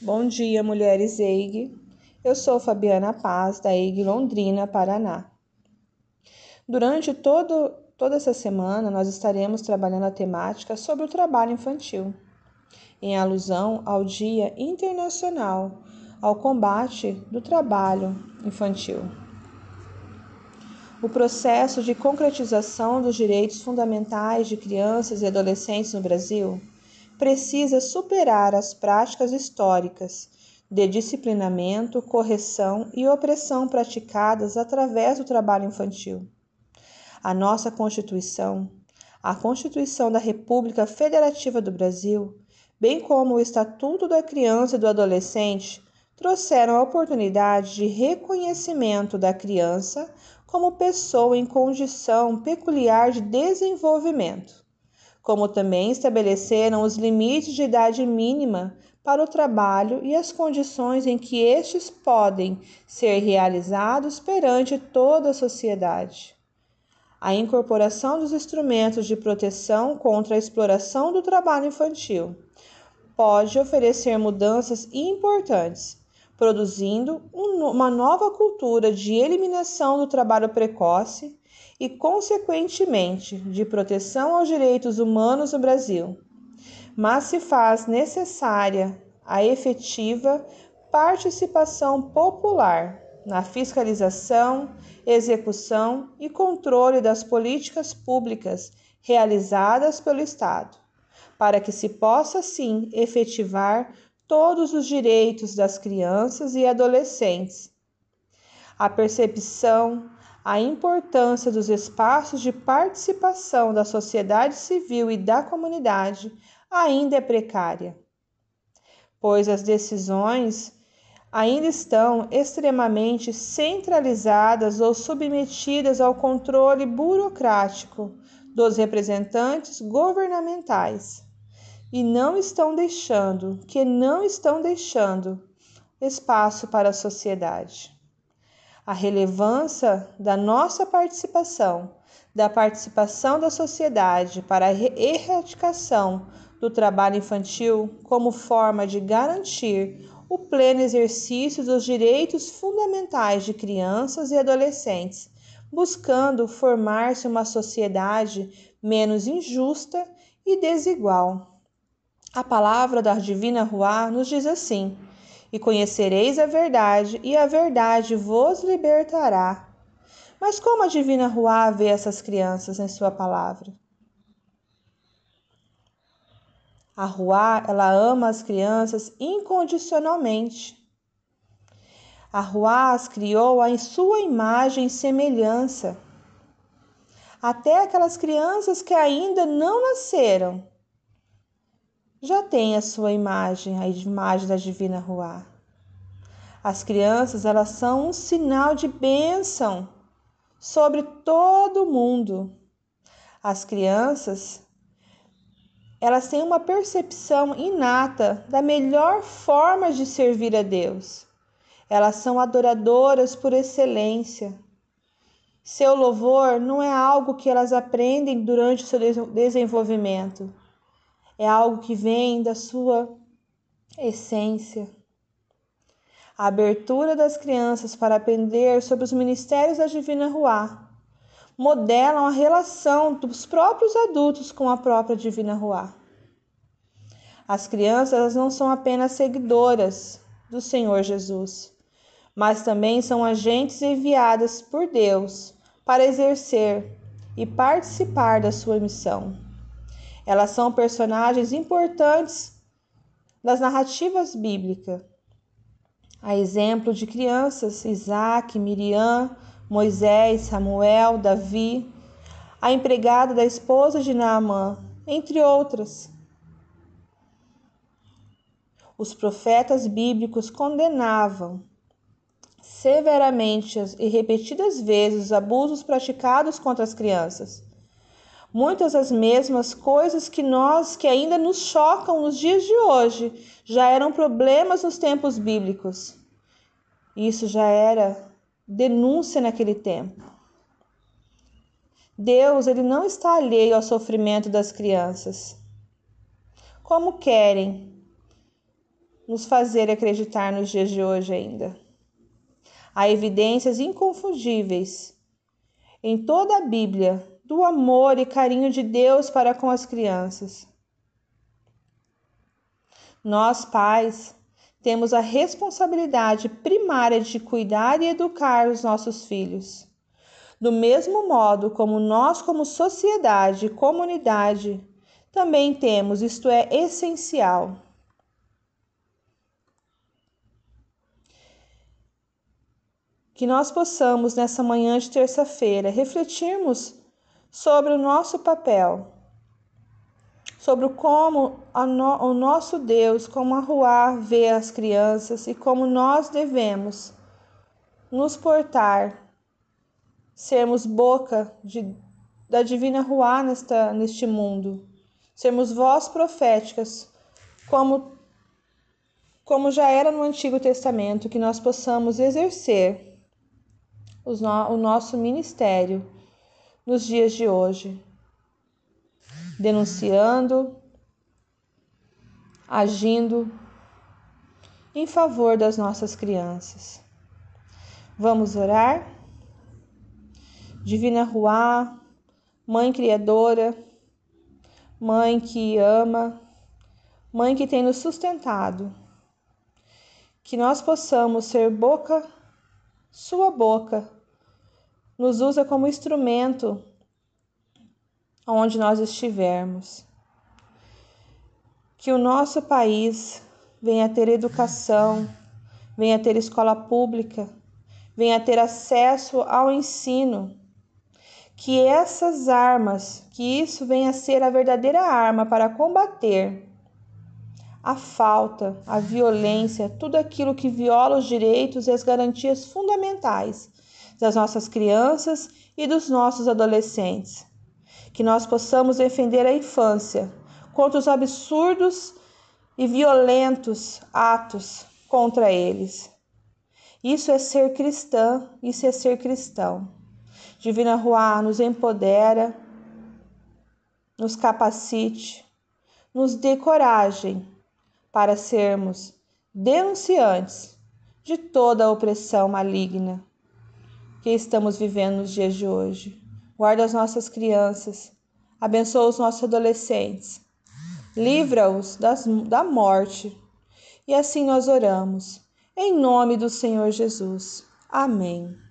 Bom dia, mulheres EIG. Eu sou Fabiana Paz, da EIG Londrina, Paraná. Durante todo, toda essa semana, nós estaremos trabalhando a temática sobre o trabalho infantil, em alusão ao Dia Internacional ao Combate do Trabalho Infantil. O processo de concretização dos direitos fundamentais de crianças e adolescentes no Brasil precisa superar as práticas históricas de disciplinamento, correção e opressão praticadas através do trabalho infantil. A nossa Constituição, a Constituição da República Federativa do Brasil, bem como o Estatuto da Criança e do Adolescente, trouxeram a oportunidade de reconhecimento da criança como pessoa em condição peculiar de desenvolvimento, como também estabeleceram os limites de idade mínima para o trabalho e as condições em que estes podem ser realizados perante toda a sociedade. A incorporação dos instrumentos de proteção contra a exploração do trabalho infantil pode oferecer mudanças importantes produzindo uma nova cultura de eliminação do trabalho precoce e, consequentemente, de proteção aos direitos humanos no Brasil. Mas se faz necessária a efetiva participação popular na fiscalização, execução e controle das políticas públicas realizadas pelo Estado, para que se possa, sim, efetivar todos os direitos das crianças e adolescentes. A percepção, a importância dos espaços de participação da sociedade civil e da comunidade ainda é precária, pois as decisões ainda estão extremamente centralizadas ou submetidas ao controle burocrático dos representantes governamentais e não estão deixando, que não estão deixando espaço para a sociedade. A relevância da nossa participação, da participação da sociedade para a erradicação do trabalho infantil como forma de garantir o pleno exercício dos direitos fundamentais de crianças e adolescentes, buscando formar-se uma sociedade menos injusta e desigual. A palavra da divina Ruá nos diz assim: E conhecereis a verdade, e a verdade vos libertará. Mas como a divina Ruá vê essas crianças em sua palavra? A Ruá, ela ama as crianças incondicionalmente. A Ruá as criou em sua imagem e semelhança. Até aquelas crianças que ainda não nasceram, já tem a sua imagem, a imagem da divina Ruá. As crianças, elas são um sinal de bênção sobre todo mundo. As crianças, elas têm uma percepção inata da melhor forma de servir a Deus. Elas são adoradoras por excelência. Seu louvor não é algo que elas aprendem durante o seu desenvolvimento é algo que vem da sua essência. A abertura das crianças para aprender sobre os ministérios da Divina Ruá modelam a relação dos próprios adultos com a própria Divina Ruá. As crianças não são apenas seguidoras do Senhor Jesus, mas também são agentes enviadas por Deus para exercer e participar da sua missão. Elas são personagens importantes das narrativas bíblicas. A exemplo de crianças, Isaac, Miriam, Moisés, Samuel, Davi, a empregada da esposa de Naamã, entre outras. Os profetas bíblicos condenavam severamente e repetidas vezes os abusos praticados contra as crianças Muitas das mesmas coisas que nós que ainda nos chocam nos dias de hoje já eram problemas nos tempos bíblicos. Isso já era denúncia naquele tempo. Deus, ele não está alheio ao sofrimento das crianças. Como querem nos fazer acreditar nos dias de hoje ainda. Há evidências inconfundíveis em toda a Bíblia do amor e carinho de Deus para com as crianças. Nós, pais, temos a responsabilidade primária de cuidar e educar os nossos filhos. Do mesmo modo como nós, como sociedade e comunidade, também temos, isto é essencial. Que nós possamos, nessa manhã de terça-feira, refletirmos sobre o nosso papel, sobre como no, o nosso Deus, como a Ruá vê as crianças e como nós devemos nos portar, sermos boca de, da divina Ruá nesta, neste mundo sermos voz proféticas, como, como já era no Antigo Testamento, que nós possamos exercer o nosso ministério nos dias de hoje, denunciando, agindo em favor das nossas crianças. Vamos orar? Divina Ruá, Mãe Criadora, Mãe que ama, Mãe que tem nos sustentado, que nós possamos ser boca, Sua boca, nos usa como instrumento onde nós estivermos. Que o nosso país venha ter educação, venha ter escola pública, venha ter acesso ao ensino que essas armas, que isso venha a ser a verdadeira arma para combater a falta, a violência, tudo aquilo que viola os direitos e as garantias fundamentais das nossas crianças e dos nossos adolescentes. Que nós possamos defender a infância contra os absurdos e violentos atos contra eles. Isso é ser cristã, isso é ser cristão. Divina Ruá nos empodera, nos capacite, nos dê coragem para sermos denunciantes de toda a opressão maligna que estamos vivendo nos dias de hoje. Guarda as nossas crianças, abençoa os nossos adolescentes, livra-os da morte. E assim nós oramos, em nome do Senhor Jesus. Amém.